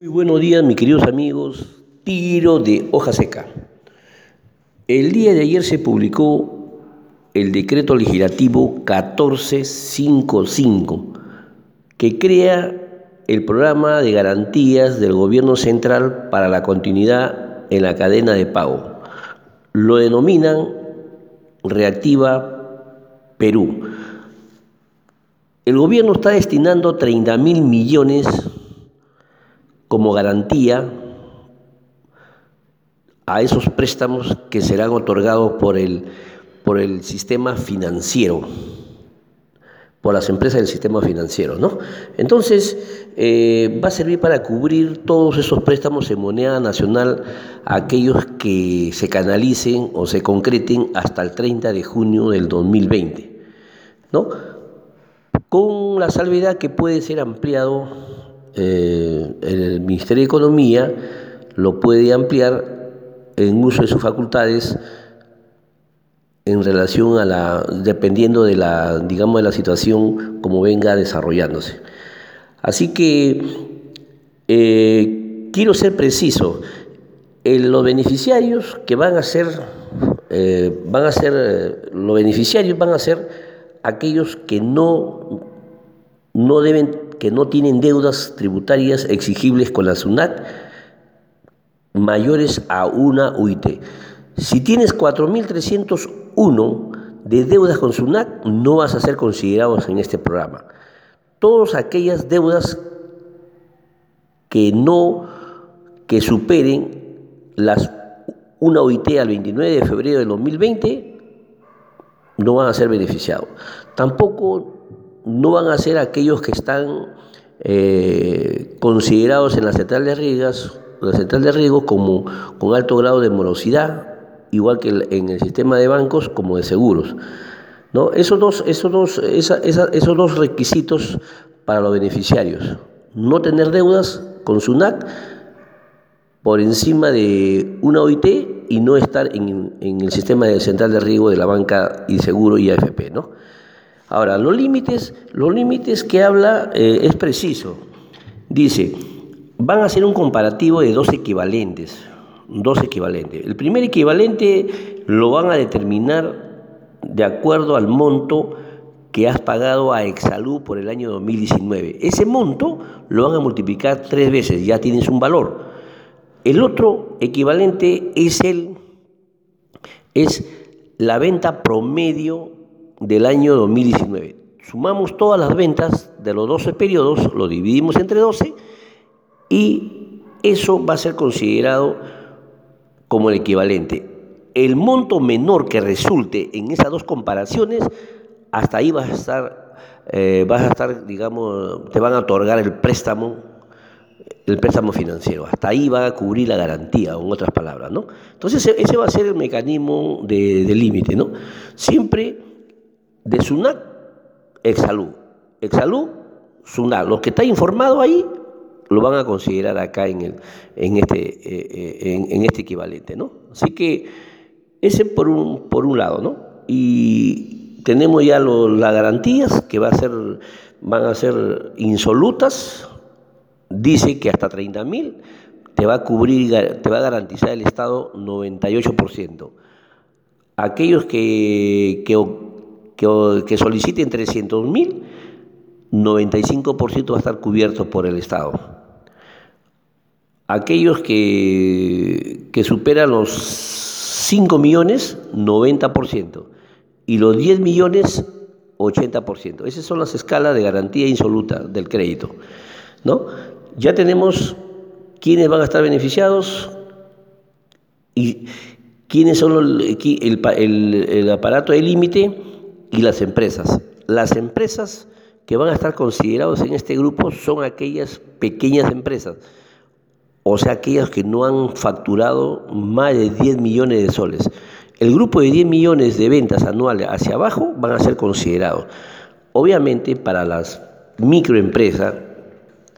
Muy buenos días, mis queridos amigos. Tiro de hoja seca. El día de ayer se publicó el decreto legislativo 1455 que crea el programa de garantías del gobierno central para la continuidad en la cadena de pago. Lo denominan Reactiva Perú. El gobierno está destinando 30 mil millones como garantía a esos préstamos que serán otorgados por el, por el sistema financiero, por las empresas del sistema financiero. ¿no? Entonces, eh, va a servir para cubrir todos esos préstamos en moneda nacional, aquellos que se canalicen o se concreten hasta el 30 de junio del 2020. ¿no? Con la salvedad que puede ser ampliado eh, el Ministerio de Economía lo puede ampliar en uso de sus facultades en relación a la, dependiendo de la, digamos, de la situación como venga desarrollándose. Así que eh, quiero ser preciso, los beneficiarios que van a ser, eh, van a ser, los beneficiarios van a ser aquellos que no, no deben que no tienen deudas tributarias exigibles con la SUNAT mayores a una UIT. Si tienes 4.301 de deudas con SUNAT, no vas a ser considerados en este programa. Todas aquellas deudas que no, que superen las una OIT al 29 de febrero del 2020, no van a ser beneficiados. Tampoco no van a ser aquellos que están eh, considerados en la central de riesgos, la central de riesgos como con alto grado de morosidad, igual que en el sistema de bancos como de seguros. ¿no? Esos, dos, esos, dos, esos dos requisitos para los beneficiarios. No tener deudas con SUNAT por encima de una OIT y no estar en, en el sistema de central de riesgo de la banca y seguro y AFP. ¿no? Ahora, los límites, los límites que habla eh, es preciso. Dice, van a hacer un comparativo de dos equivalentes, dos equivalentes. El primer equivalente lo van a determinar de acuerdo al monto que has pagado a Exalud por el año 2019. Ese monto lo van a multiplicar tres veces, ya tienes un valor. El otro equivalente es el es la venta promedio del año 2019. Sumamos todas las ventas de los 12 periodos, lo dividimos entre 12 y eso va a ser considerado como el equivalente. El monto menor que resulte en esas dos comparaciones, hasta ahí vas a estar, eh, vas a estar, digamos, te van a otorgar el préstamo, el préstamo financiero. Hasta ahí va a cubrir la garantía, en otras palabras, ¿no? Entonces ese va a ser el mecanismo de, de límite, ¿no? Siempre de SUNAT, Exalud. Exalud, SUNAT. Los que está informado ahí lo van a considerar acá en, el, en, este, eh, eh, en, este equivalente, ¿no? Así que ese por un, por un lado, ¿no? Y tenemos ya las garantías que va a ser, van a ser insolutas, dice que hasta 30 mil te va a cubrir, te va a garantizar el Estado 98%. Aquellos que, que que, soliciten 300 mil, 95% va a estar cubierto por el Estado. Aquellos que, que superan los 5 millones, 90%. Y los 10 millones, 80%. Esas son las escalas de garantía insoluta del crédito. ¿no? Ya tenemos quiénes van a estar beneficiados y quiénes son el, el aparato de límite y las empresas. Las empresas que van a estar considerados en este grupo son aquellas pequeñas empresas, o sea, aquellas que no han facturado más de 10 millones de soles. El grupo de 10 millones de ventas anuales hacia abajo van a ser considerados. Obviamente para las microempresas,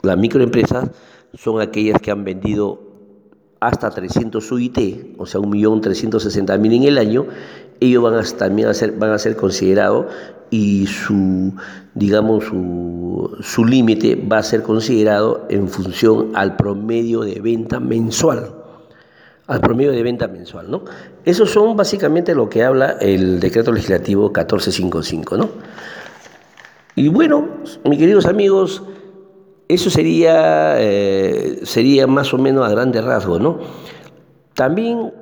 las microempresas son aquellas que han vendido hasta 300 UIT, o sea, 1.360.000 en el año, ellos van también a ser, van a ser considerados y su, digamos, su, su límite va a ser considerado en función al promedio de venta mensual al promedio de venta mensual, ¿no? Esos son básicamente lo que habla el decreto legislativo 1455, ¿no? Y bueno, mis queridos amigos, eso sería, eh, sería más o menos a grandes rasgos, ¿no? También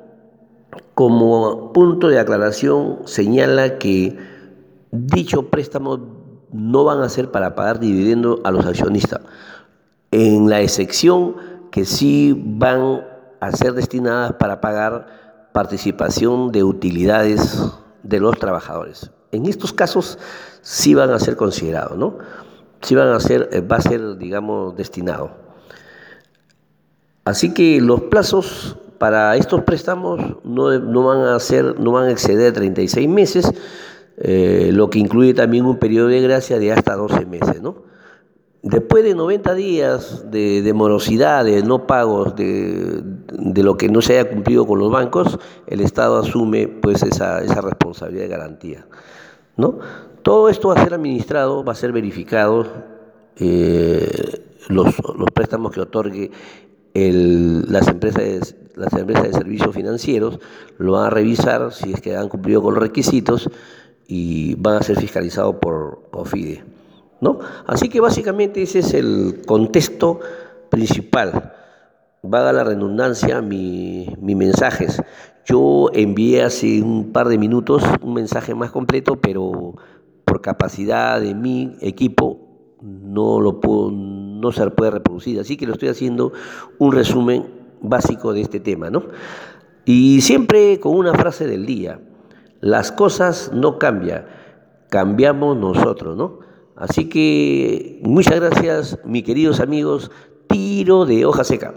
como punto de aclaración señala que dicho préstamo no van a ser para pagar dividendo a los accionistas, en la excepción que sí van a ser destinadas para pagar participación de utilidades de los trabajadores. En estos casos sí van a ser considerados, ¿no? Sí van a ser, eh, va a ser, digamos, destinado. Así que los plazos para estos préstamos no, van a ser, no van a exceder 36 meses, eh, lo que incluye también un periodo de gracia de hasta 12 meses, ¿no? Después de 90 días de, morosidad, de no pagos, de, lo que no se haya cumplido con los bancos, el Estado asume pues esa, responsabilidad de garantía. ¿no? Todo esto va a ser administrado, va a ser verificado, eh, los, préstamos que otorgue las, empresas de, las empresas de servicios financieros lo van a revisar si es que han cumplido con los requisitos y van a ser fiscalizados por COFIDE. ¿no? Así que básicamente ese es el contexto principal. Vaga la redundancia mi, mis mensajes. Yo envié hace un par de minutos un mensaje más completo, pero capacidad de mi equipo no, lo puedo, no se puede reproducir. Así que lo estoy haciendo un resumen básico de este tema. ¿no? Y siempre con una frase del día. Las cosas no cambian, cambiamos nosotros, ¿no? Así que muchas gracias, mis queridos amigos. Tiro de hoja seca.